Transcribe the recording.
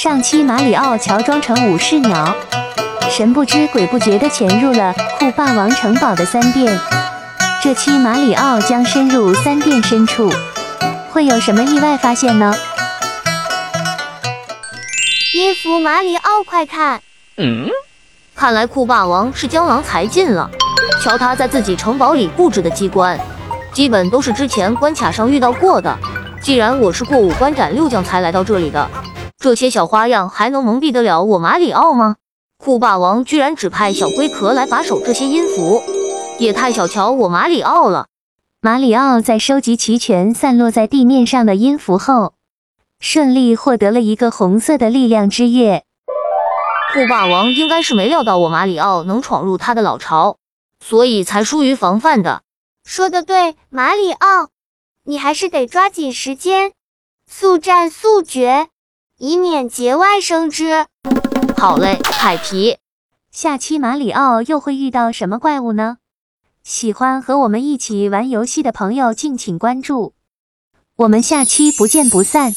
上期马里奥乔装成武士鸟，神不知鬼不觉地潜入了酷霸王城堡的三殿。这期马里奥将深入三殿深处，会有什么意外发现呢？音符马里奥，快看！嗯，看来酷霸王是江郎才尽了。瞧他在自己城堡里布置的机关，基本都是之前关卡上遇到过的。既然我是过五关斩六将才来到这里的，这些小花样还能蒙蔽得了我马里奥吗？酷霸王居然只派小龟壳来把守这些音符，也太小瞧我马里奥了。马里奥在收集齐全散落在地面上的音符后，顺利获得了一个红色的力量之夜。酷霸王应该是没料到我马里奥能闯入他的老巢。所以才疏于防范的。说的对，马里奥，你还是得抓紧时间，速战速决，以免节外生枝。好嘞，海皮。下期马里奥又会遇到什么怪物呢？喜欢和我们一起玩游戏的朋友，敬请关注。我们下期不见不散。